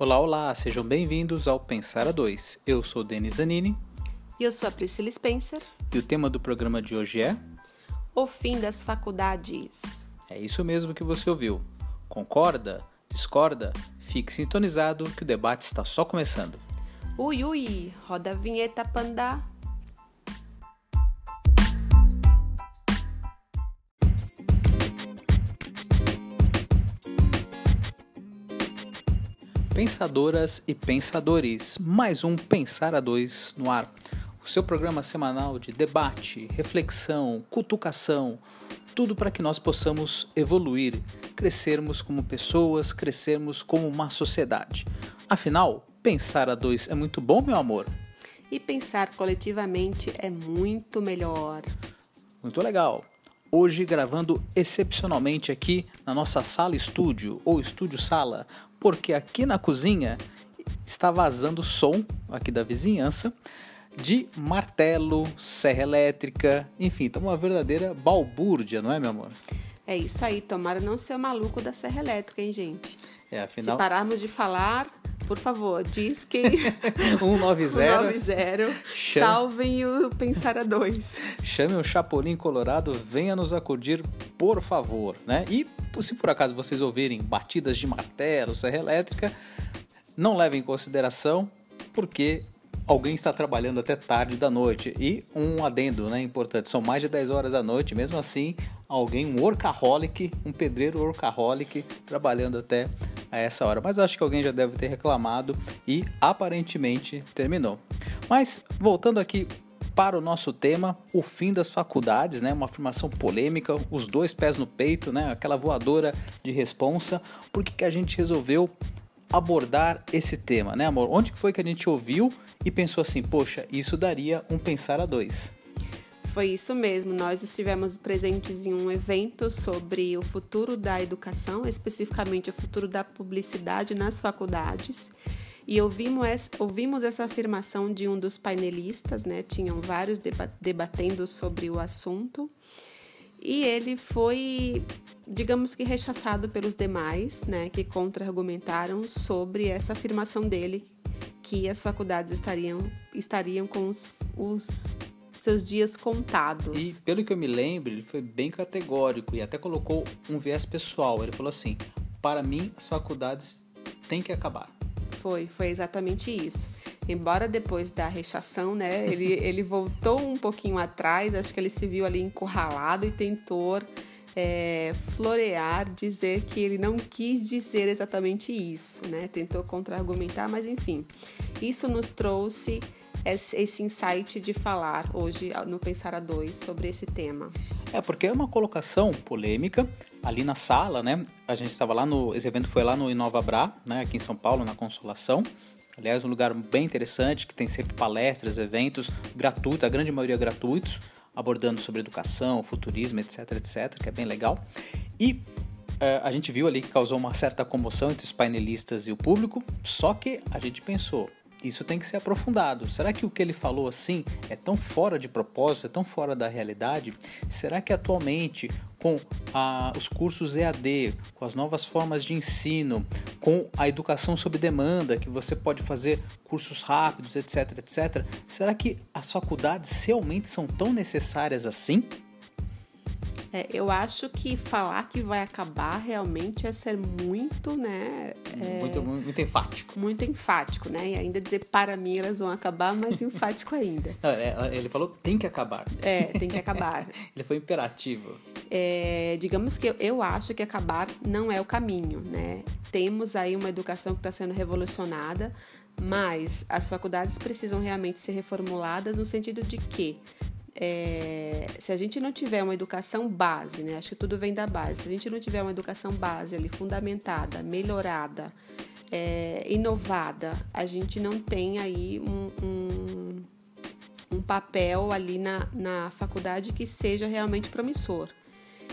Olá, olá, sejam bem-vindos ao Pensar a Dois. Eu sou Denis Zanini. E eu sou a Priscila Spencer. E o tema do programa de hoje é. O fim das faculdades. É isso mesmo que você ouviu. Concorda? Discorda? Fique sintonizado que o debate está só começando. Ui, ui, roda a vinheta, panda. Pensadoras e pensadores, mais um Pensar a Dois no ar. O seu programa semanal de debate, reflexão, cutucação, tudo para que nós possamos evoluir, crescermos como pessoas, crescermos como uma sociedade. Afinal, pensar a dois é muito bom, meu amor? E pensar coletivamente é muito melhor. Muito legal. Hoje gravando excepcionalmente aqui na nossa sala estúdio ou estúdio sala, porque aqui na cozinha está vazando som aqui da vizinhança de martelo, serra elétrica, enfim, tá uma verdadeira balbúrdia, não é, meu amor? É isso aí, tomara não ser o maluco da serra elétrica, hein, gente? É, afinal... Se pararmos de falar, por favor, diz que 190, 190 salvem o Pensar a Dois. Chame o Chapolin Colorado, venha nos acudir, por favor, né? E se por acaso vocês ouvirem batidas de martelo, serra elétrica, não levem em consideração, porque alguém está trabalhando até tarde da noite. E um adendo, né, importante, são mais de 10 horas da noite, mesmo assim, alguém, um workaholic, um pedreiro workaholic, trabalhando até a essa hora. Mas acho que alguém já deve ter reclamado e aparentemente terminou. Mas voltando aqui para o nosso tema, o fim das faculdades, né? Uma afirmação polêmica, os dois pés no peito, né? Aquela voadora de responsa. Por que, que a gente resolveu abordar esse tema, né, amor? Onde foi que a gente ouviu e pensou assim, poxa, isso daria um pensar a dois? Foi isso mesmo. Nós estivemos presentes em um evento sobre o futuro da educação, especificamente o futuro da publicidade nas faculdades. E ouvimos essa, ouvimos essa afirmação de um dos painelistas, né? Tinham vários debatendo sobre o assunto. E ele foi, digamos que, rechaçado pelos demais, né? Que contra-argumentaram sobre essa afirmação dele que as faculdades estariam, estariam com os, os seus dias contados. E pelo que eu me lembro, ele foi bem categórico e até colocou um viés pessoal. Ele falou assim: para mim, as faculdades têm que acabar. Foi, foi exatamente isso. Embora depois da rechação, né, ele, ele voltou um pouquinho atrás, acho que ele se viu ali encurralado e tentou é, florear, dizer que ele não quis dizer exatamente isso, né? Tentou contra-argumentar, mas enfim, isso nos trouxe esse insight de falar hoje no Pensar a Dois sobre esse tema. É, porque é uma colocação polêmica ali na sala, né? A gente estava lá no. Esse evento foi lá no Inova Bra, né? Aqui em São Paulo, na Consolação. Aliás, um lugar bem interessante que tem sempre palestras, eventos gratuitos, a grande maioria gratuitos, abordando sobre educação, futurismo, etc, etc, que é bem legal. E uh, a gente viu ali que causou uma certa comoção entre os painelistas e o público, só que a gente pensou, isso tem que ser aprofundado. Será que o que ele falou assim é tão fora de propósito, é tão fora da realidade? Será que atualmente, com a, os cursos EAD, com as novas formas de ensino, com a educação sob demanda, que você pode fazer cursos rápidos, etc, etc, será que as faculdades realmente são tão necessárias assim? É, eu acho que falar que vai acabar realmente é ser muito, né? É, muito, muito enfático. Muito enfático, né? E ainda dizer para mim elas vão acabar, mais enfático ainda. Não, é, ele falou tem que acabar. É, tem que acabar. ele foi imperativo. É, digamos que eu, eu acho que acabar não é o caminho, né? Temos aí uma educação que está sendo revolucionada, mas as faculdades precisam realmente ser reformuladas no sentido de que é, se a gente não tiver uma educação base, né? Acho que tudo vem da base. Se a gente não tiver uma educação base ali fundamentada, melhorada, é, inovada, a gente não tem aí um, um, um papel ali na, na faculdade que seja realmente promissor.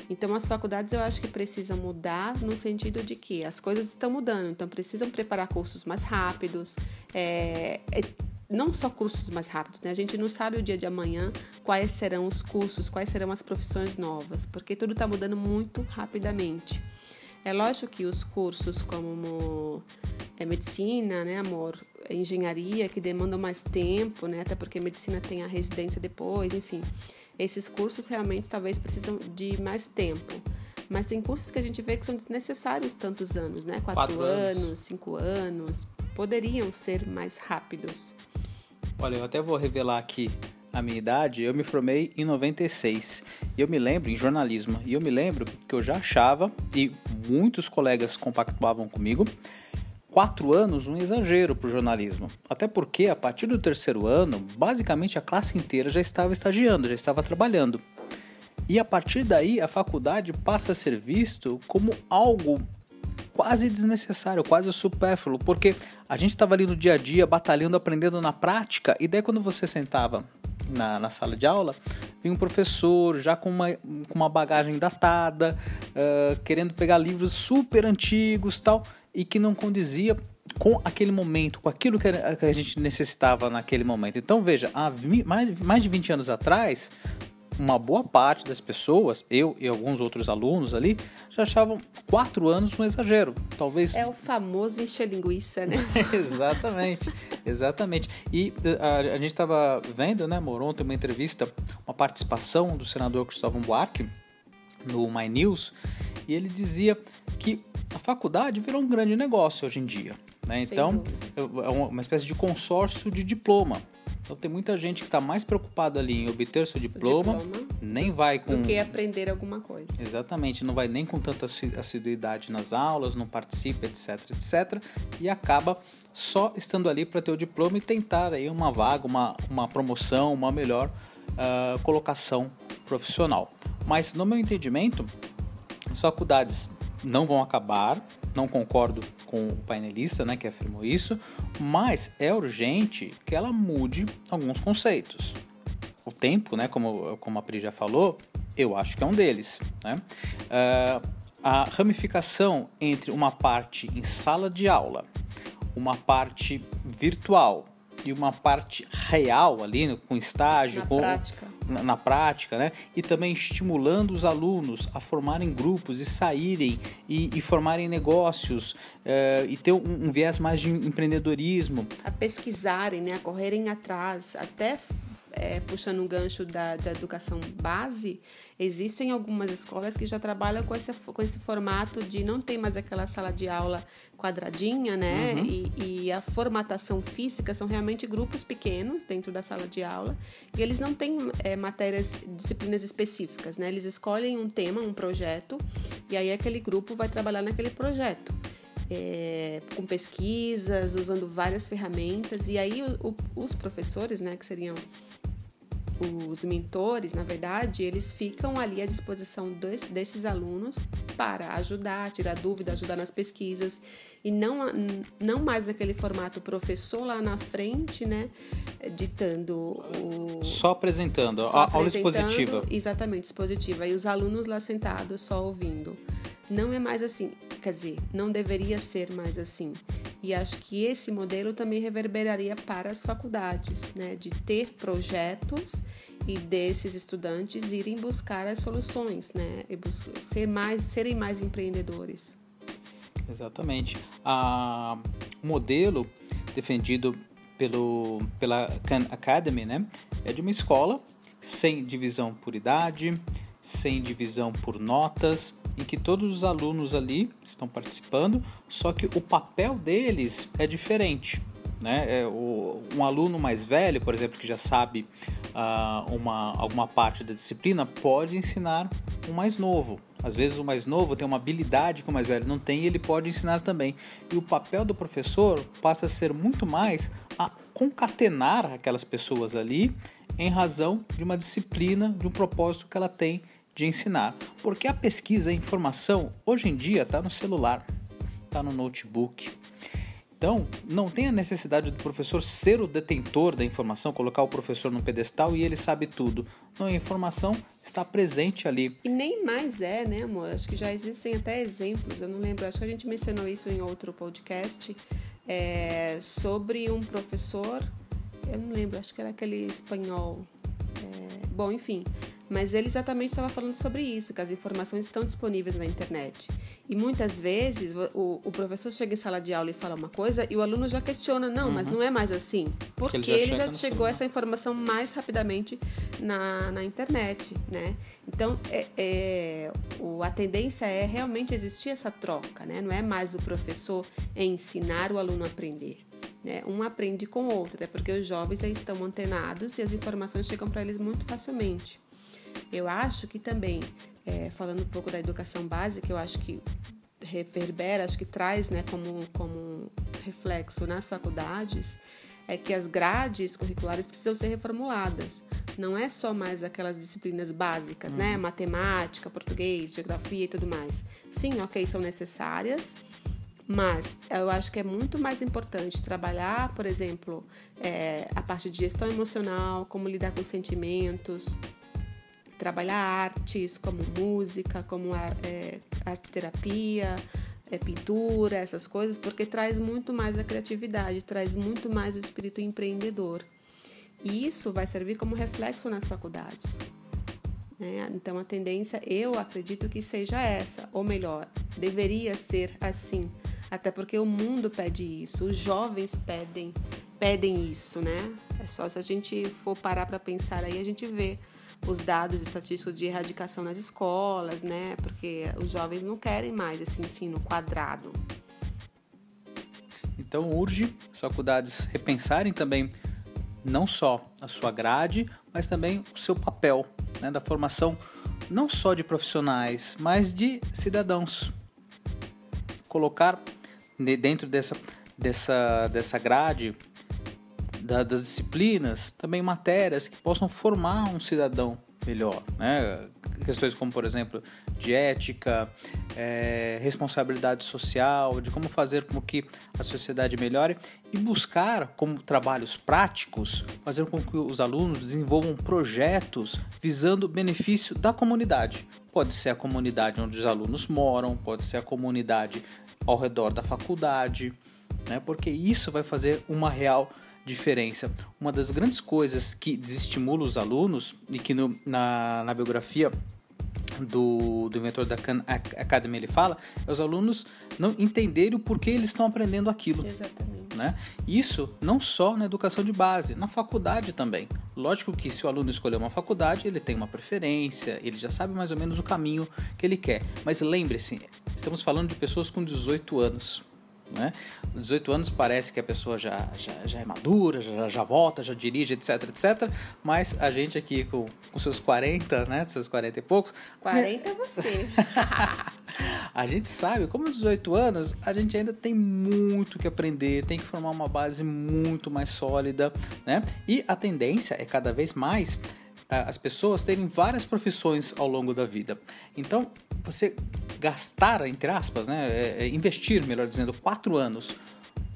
Então, as faculdades eu acho que precisam mudar no sentido de que as coisas estão mudando, então precisam preparar cursos mais rápidos, é, é, não só cursos mais rápidos, né? A gente não sabe o dia de amanhã quais serão os cursos, quais serão as profissões novas, porque tudo está mudando muito rapidamente. É lógico que os cursos como é medicina, né, amor? Engenharia, que demandam mais tempo, né? Até porque medicina tem a residência depois, enfim. Esses cursos realmente talvez precisam de mais tempo. Mas tem cursos que a gente vê que são desnecessários tantos anos, né? Quatro, Quatro anos, anos, cinco anos. Poderiam ser mais rápidos. Olha, eu até vou revelar aqui a minha idade. Eu me formei em 96. E eu me lembro, em jornalismo, e eu me lembro que eu já achava, e muitos colegas compactuavam comigo, quatro anos um exagero para o jornalismo. Até porque, a partir do terceiro ano, basicamente a classe inteira já estava estagiando, já estava trabalhando. E a partir daí, a faculdade passa a ser visto como algo quase desnecessário, quase supérfluo, porque a gente estava ali no dia a dia, batalhando, aprendendo na prática, e daí quando você sentava na, na sala de aula, vinha um professor já com uma, com uma bagagem datada, uh, querendo pegar livros super antigos tal, e que não condizia com aquele momento, com aquilo que a gente necessitava naquele momento. Então, veja, há mais, de 20 anos atrás, uma boa parte das pessoas, eu e alguns outros alunos ali, já achavam quatro anos um exagero. Talvez. É o famoso encher linguiça, né? exatamente, exatamente. E eh, a, a gente estava vendo, né, amor, ontem uma entrevista, uma participação do senador Cristóvão Buarque no My News, e ele dizia que a faculdade virou um grande negócio hoje em dia. Né? Então, é uma espécie de consórcio de diploma. Então tem muita gente que está mais preocupada ali em obter seu diploma, diploma, nem vai com. Do que aprender alguma coisa. Exatamente, não vai nem com tanta assiduidade nas aulas, não participa, etc, etc, e acaba só estando ali para ter o diploma e tentar aí uma vaga, uma, uma promoção, uma melhor uh, colocação profissional. Mas no meu entendimento, as faculdades não vão acabar, não concordo com o painelista né, que afirmou isso, mas é urgente que ela mude alguns conceitos. O tempo, né, como, como a Pri já falou, eu acho que é um deles. Né? Uh, a ramificação entre uma parte em sala de aula, uma parte virtual e uma parte real ali, com estágio, na com, prática. Na, prática, né? E também estimulando os alunos a formarem grupos e saírem e, e formarem negócios uh, e ter um, um, viés mais de empreendedorismo. A pesquisarem, né? A correrem atrás, até é, puxando um gancho da, da educação base, existem algumas escolas que já trabalham com esse, com esse formato de não ter mais aquela sala de aula quadradinha, né? Uhum. E, e, a formatação física são realmente grupos pequenos dentro da sala de aula e eles não têm é, matérias, disciplinas específicas, né? Eles escolhem um tema, um projeto e aí aquele grupo vai trabalhar naquele projeto. É, com pesquisas, usando várias ferramentas, e aí o, o, os professores, né, que seriam os mentores, na verdade, eles ficam ali à disposição dos, desses alunos para ajudar, tirar dúvida, ajudar nas pesquisas e não, não mais aquele formato professor lá na frente, né, ditando o... Só apresentando, só a aula expositiva. Exatamente, expositiva. E os alunos lá sentados só ouvindo. Não é mais assim, quer dizer, não deveria ser mais assim. E acho que esse modelo também reverberaria para as faculdades, né, de ter projetos e desses estudantes irem buscar as soluções, né, e ser mais, serem mais empreendedores. Exatamente. O modelo defendido pelo, pela Khan Academy, né, é de uma escola sem divisão por idade, sem divisão por notas, em que todos os alunos ali estão participando, só que o papel deles é diferente. Né? É, o, um aluno mais velho, por exemplo, que já sabe uh, uma, alguma parte da disciplina, pode ensinar um mais novo. Às vezes o mais novo tem uma habilidade que o mais velho não tem e ele pode ensinar também. E o papel do professor passa a ser muito mais a concatenar aquelas pessoas ali em razão de uma disciplina, de um propósito que ela tem de ensinar. Porque a pesquisa, a informação, hoje em dia está no celular, está no notebook. Então, não tem a necessidade do professor ser o detentor da informação, colocar o professor no pedestal e ele sabe tudo. Não, a informação está presente ali. E nem mais é, né, amor? Acho que já existem até exemplos, eu não lembro, acho que a gente mencionou isso em outro podcast, é, sobre um professor, eu não lembro, acho que era aquele espanhol. É, bom, enfim, mas ele exatamente estava falando sobre isso, que as informações estão disponíveis na internet. E muitas vezes o, o professor chega em sala de aula e fala uma coisa e o aluno já questiona, não, uhum. mas não é mais assim. Porque ele já, ele já chegou essa informação mais rapidamente na, na internet, né? Então, é, é, o, a tendência é realmente existir essa troca, né? Não é mais o professor ensinar o aluno a aprender. Né? Um aprende com o outro, até porque os jovens estão antenados e as informações chegam para eles muito facilmente. Eu acho que também, é, falando um pouco da educação básica, eu acho que reverbera, acho que traz né, como, como reflexo nas faculdades, é que as grades curriculares precisam ser reformuladas. Não é só mais aquelas disciplinas básicas, né? uhum. né? Matemática, português, geografia e tudo mais. Sim, ok, são necessárias, mas eu acho que é muito mais importante trabalhar, por exemplo, é, a parte de gestão emocional, como lidar com sentimentos, trabalhar artes como música, como é, arte terapia, é, pintura, essas coisas, porque traz muito mais a criatividade, traz muito mais o espírito empreendedor. E isso vai servir como reflexo nas faculdades. Né? Então a tendência, eu acredito que seja essa, ou melhor, deveria ser assim, até porque o mundo pede isso, os jovens pedem, pedem isso, né? É só se a gente for parar para pensar aí, a gente vê os dados estatísticos de erradicação nas escolas, né? Porque os jovens não querem mais esse ensino quadrado. Então urge as faculdades repensarem também não só a sua grade, mas também o seu papel né, da formação não só de profissionais, mas de cidadãos. Colocar dentro dessa, dessa, dessa grade da, das disciplinas, também matérias que possam formar um cidadão melhor, né? Questões como, por exemplo, de ética, é, responsabilidade social, de como fazer com que a sociedade melhore e buscar, como trabalhos práticos, fazer com que os alunos desenvolvam projetos visando o benefício da comunidade. Pode ser a comunidade onde os alunos moram, pode ser a comunidade ao redor da faculdade, né? porque isso vai fazer uma real diferença. Uma das grandes coisas que desestimula os alunos e que no, na, na biografia do, do inventor da Khan Academy ele fala é os alunos não entenderem o porquê eles estão aprendendo aquilo. Exatamente. Né? Isso não só na educação de base, na faculdade também. Lógico que se o aluno escolher uma faculdade, ele tem uma preferência, ele já sabe mais ou menos o caminho que ele quer. Mas lembre-se, estamos falando de pessoas com 18 anos. Né? 18 anos parece que a pessoa já, já, já é madura, já, já volta, já dirige, etc, etc. Mas a gente aqui com, com seus 40, né? Seus 40 e poucos. 40 né? é você. a gente sabe, como 18 anos, a gente ainda tem muito que aprender, tem que formar uma base muito mais sólida, né? E a tendência é cada vez mais as pessoas terem várias profissões ao longo da vida. Então, você gastar, entre aspas, né, é, é investir, melhor dizendo, quatro anos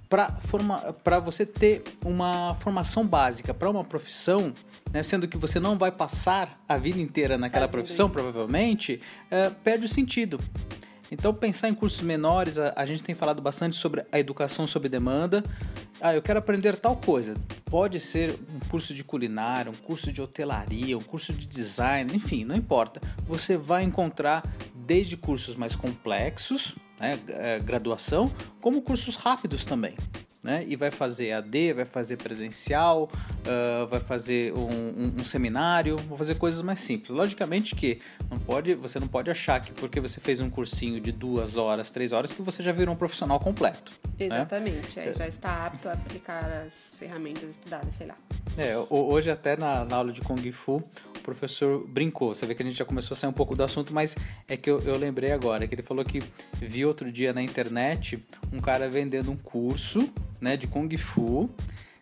para você ter uma formação básica para uma profissão, né, sendo que você não vai passar a vida inteira naquela profissão, provavelmente, é, perde o sentido. Então, pensar em cursos menores, a, a, gente tem falado bastante sobre a educação sob demanda. Ah, eu quero aprender tal coisa. Pode ser um curso de culinária, um curso de hotelaria, um curso de design, enfim, não importa. Você vai encontrar desde cursos mais complexos, né, é, graduação, como cursos rápidos também né? E vai fazer AD, vai fazer presencial, uh, vai fazer um, um, um, seminário, vai fazer coisas mais simples. Logicamente que não pode, você não pode achar que porque você fez um cursinho de duas horas, três horas, que você já virou um profissional completo. Né? Exatamente, né? é, já está apto a aplicar as ferramentas estudadas, sei lá. É, hoje até na, na aula de Kung Fu, professor brincou. Você vê que a gente já começou a sair um pouco do assunto, mas é que eu, eu lembrei agora que ele falou que viu outro dia na internet um cara vendendo um curso né, de Kung Fu.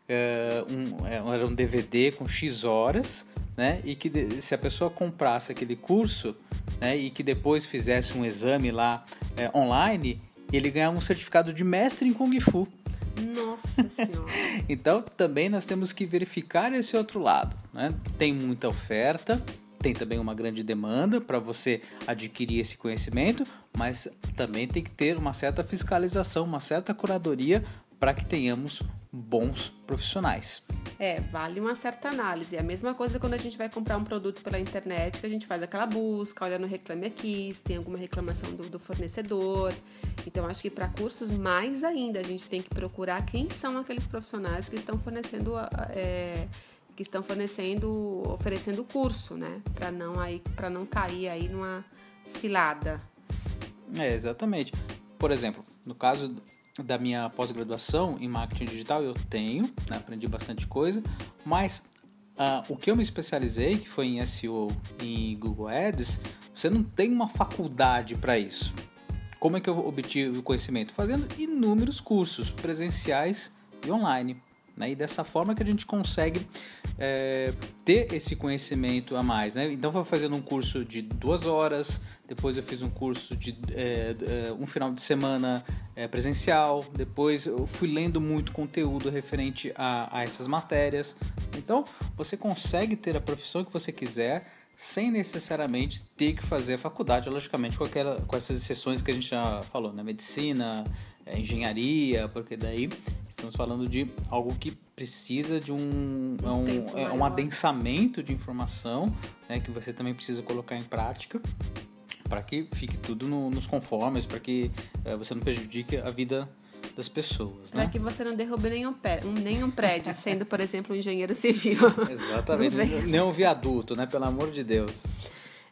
É, um, é, era um DVD com X horas, né, e que se a pessoa comprasse aquele curso né, e que depois fizesse um exame lá é, online, ele ganhava um certificado de mestre em Kung Fu. Nossa Senhora! então também nós temos que verificar esse outro lado. Né? Tem muita oferta, tem também uma grande demanda para você adquirir esse conhecimento, mas também tem que ter uma certa fiscalização, uma certa curadoria para que tenhamos bons profissionais. É, vale uma certa análise. É a mesma coisa quando a gente vai comprar um produto pela internet, que a gente faz aquela busca, olha no Reclame Aqui, se tem alguma reclamação do, do fornecedor. Então, acho que para cursos, mais ainda, a gente tem que procurar quem são aqueles profissionais que estão fornecendo. É, que estão fornecendo, oferecendo o curso, né? Para não aí, para não cair aí numa cilada. É, exatamente. Por exemplo, no caso da minha pós-graduação em marketing digital, eu tenho, né, aprendi bastante coisa, mas uh, o que eu me especializei, que foi em SEO e Google Ads, você não tem uma faculdade para isso. Como é que eu obtive o conhecimento? Fazendo inúmeros cursos presenciais e online. Né? E dessa forma que a gente consegue é, ter esse conhecimento a mais. Né? Então, foi fazendo um curso de duas horas, depois eu fiz um curso de é, é, um final de semana é, presencial, depois eu fui lendo muito conteúdo referente a, a essas matérias. Então, você consegue ter a profissão que você quiser sem necessariamente ter que fazer a faculdade, logicamente com, aquela, com essas exceções que a gente já falou, né? Medicina, é, engenharia, porque daí estamos falando de algo que precisa de um, um, um, é, um adensamento de informação, né, que você também precisa colocar em prática para que fique tudo no, nos conformes, para que é, você não prejudique a vida das pessoas. Para né? que você não derrube nenhum, pé, nenhum prédio, sendo, por exemplo, um engenheiro civil. Exatamente, nem um viaduto, né? Pelo amor de Deus.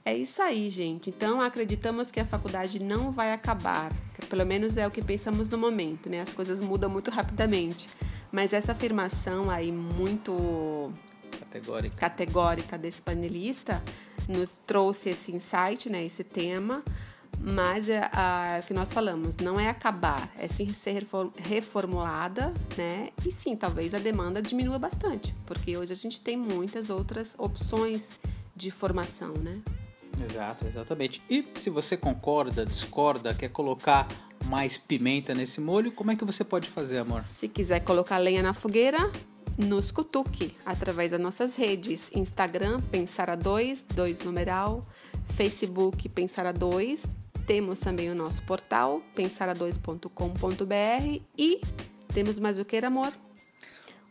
É isso aí, gente. Então, acreditamos que a faculdade não vai acabar. Pelo menos é o que pensamos no momento, né? As coisas mudam muito rapidamente. Mas essa afirmação aí muito categórica, categórica desse panelista nos trouxe esse insight, né? Esse tema. Mas é a, que nós falamos, não é acabar, é sim ser reformulada, né? E sim, talvez a demanda diminua bastante, porque hoje a gente tem muitas outras opções de formação, né? Exato, exatamente. E se você concorda, discorda, quer colocar mais pimenta nesse molho, como é que você pode fazer, amor? Se quiser colocar lenha na fogueira, nos cutuque através das nossas redes: Instagram, Pensar a 2, 2 numeral, Facebook, Pensar a 2. Temos também o nosso portal, pensara2.com.br e temos mais o que, amor?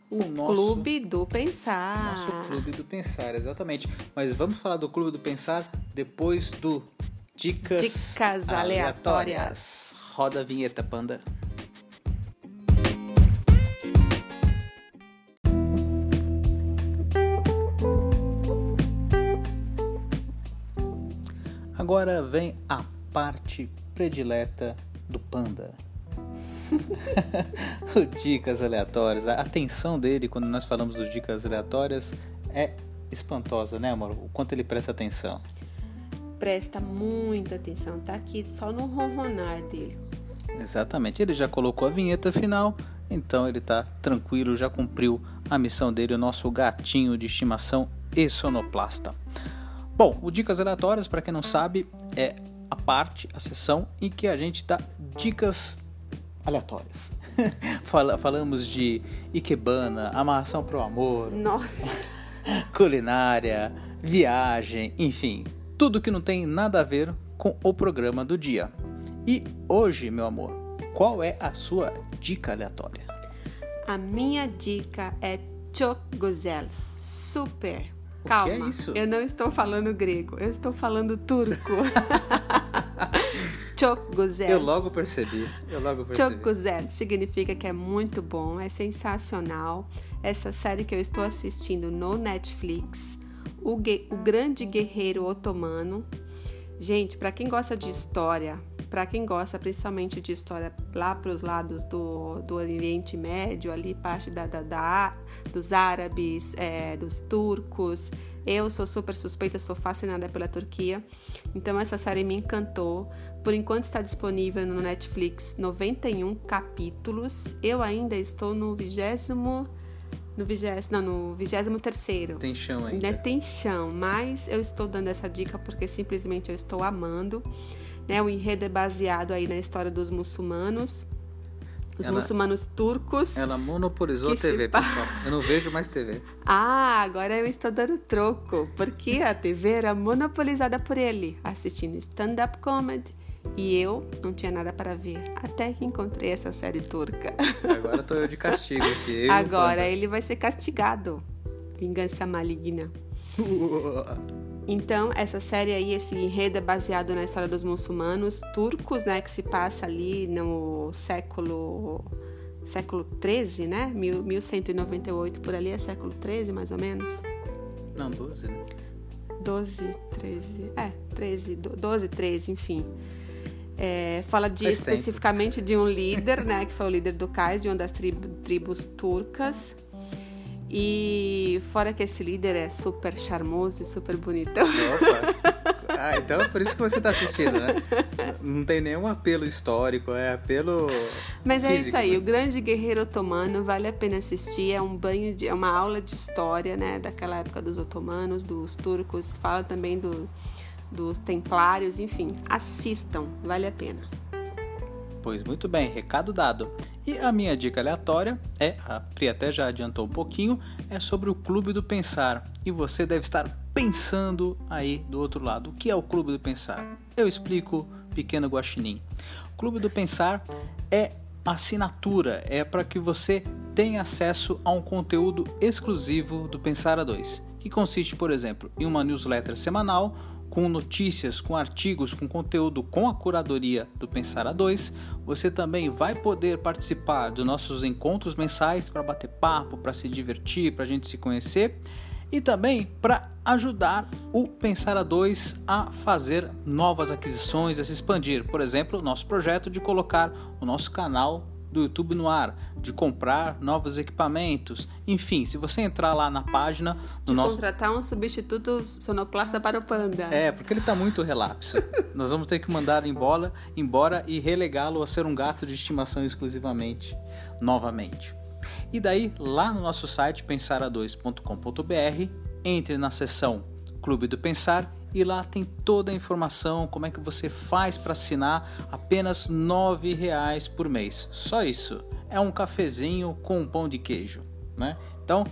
O nosso, Clube do Pensar. Nosso Clube do Pensar, exatamente. Mas vamos falar do Clube do Pensar depois do Dicas, Dicas aleatórias. aleatórias. Roda a vinheta, panda. Agora vem a parte predileta do panda. o dicas aleatórias. A atenção dele quando nós falamos dos dicas aleatórias é espantosa, né, amor? O quanto ele presta atenção. Presta muita atenção, tá aqui só no ronronar dele. Exatamente, ele já colocou a vinheta final, então ele tá tranquilo, já cumpriu a missão dele, o nosso gatinho de estimação e sonoplasta. Bom, o Dicas Aleatórias, para quem não sabe, é a parte, a sessão em que a gente dá dicas aleatórias. falamos de Ikebana, amarração pro amor. Nossa. culinária, viagem, enfim, tudo que não tem nada a ver com o programa do dia. E hoje, meu amor, qual é a sua dica aleatória? A minha dica é Chokgozel. Super. Calma. O que é isso? Eu não estou falando grego, eu estou falando turco. Güzel. Eu logo percebi. Eu logo percebi. Güzel significa que é muito bom, é sensacional. Essa série que eu estou assistindo no Netflix, o, o Grande Guerreiro Otomano. Gente, para quem gosta de história, para quem gosta principalmente de história lá para os lados do, do Oriente Médio, ali parte da, da, da dos árabes, é, dos turcos. Eu sou super suspeita, sou fascinada pela Turquia. Então essa série me encantou. Por enquanto está disponível no Netflix 91 capítulos. Eu ainda estou no vigésimo. No vigésimo, não, no vigésimo terceiro. Tem chão ainda. Ainda tem chão, mas eu estou dando essa dica porque simplesmente eu estou amando. Né? O enredo é baseado aí na história dos muçulmanos. Os ela, muçulmanos turcos. Ela monopolizou a TV, pessoal. Eu não vejo mais TV. Ah, agora eu estou dando troco, porque a TV era monopolizada por ele, assistindo stand-up comedy E eu não tinha nada para ver, até que encontrei essa série turca. Agora tô eu de castigo aqui. Agora ele vai ser castigado. Vingança maligna. Então, essa série aí, esse enredo é baseado na história dos muçulmanos turcos, né, que se passa ali no século século 13, né? 1198 por ali é século 13, mais ou menos. Não, 12, né? 12, 13, é, 13, 12, 13, enfim. É, fala de Faz especificamente tempo. de um líder, né, que foi o líder do cais, de uma das tribo, tribos turcas. E fora que esse líder é super charmoso e super bonitão. Opa. Ah, então é por isso que você está assistindo, né? Não tem nenhum apelo histórico, é apelo. Mas é isso aí, o grande guerreiro otomano vale a pena assistir. É um banho de. é uma aula de história, né? Daquela época dos otomanos, dos turcos, fala também do, dos templários, enfim. Assistam, vale a pena. Pois muito bem, recado dado. E a minha dica aleatória é, a Pri até já adiantou um pouquinho, é sobre o Clube do Pensar. E você deve estar pensando aí do outro lado. O que é o Clube do Pensar? Eu explico, pequeno guaxinim. O Clube do Pensar é assinatura, é para que você tenha acesso a um conteúdo exclusivo do Pensar a 2, que consiste, por exemplo, em uma newsletter semanal com notícias, com artigos, com conteúdo com a curadoria do Pensar a 2. Você também vai poder participar dos nossos encontros mensais para bater papo, para se divertir, para a gente se conhecer e também para ajudar o Pensar a 2 a fazer novas aquisições, a se expandir. Por exemplo, o nosso projeto de colocar o nosso canal do YouTube no ar, de comprar novos equipamentos. Enfim, se você entrar lá na página do de nosso... contratar um substituto sonoplasta para o Panda. É, porque ele está muito relapso. Nós vamos ter que mandar embora, embora e relegá-lo a ser um gato de estimação exclusivamente, novamente. E daí, lá no nosso site pensara2.com.br, entre na seção Clube do Pensar e lá tem toda a informação, como é que você faz para assinar apenas R$ reais por mês. Só isso. É um cafezinho com um pão de queijo, né? Então,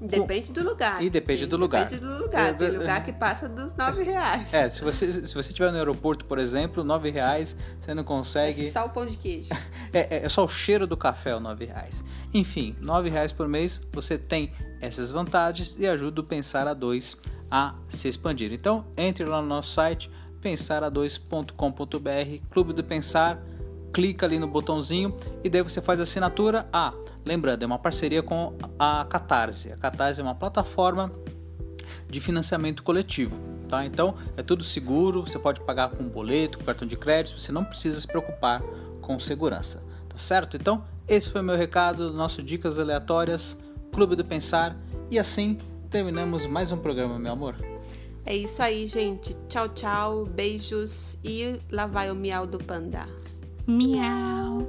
Depende do lugar. E depende do lugar. Depende do lugar. Tem lugar que passa dos nove reais. É, se você se você estiver no aeroporto, por exemplo, nove reais você não consegue. É só o pão de queijo. É, é, é só o cheiro do café, o nove reais. Enfim, nove reais por mês você tem essas vantagens e ajuda o Pensar a dois a se expandir. Então, entre lá no nosso site pensara2.com.br, Clube do Pensar, clica ali no botãozinho e daí você faz a assinatura. Ah, lembrando, é uma parceria com a Catarse. A Catarse é uma plataforma de financiamento coletivo, tá? Então, é tudo seguro, você pode pagar com boleto, com cartão de crédito, você não precisa se preocupar com segurança, tá certo? Então, esse foi o meu recado do nosso Dicas Aleatórias, Clube do Pensar, e assim terminamos mais um programa, meu amor. É isso aí, gente. Tchau, tchau, beijos e lá vai o miau do panda. Miau.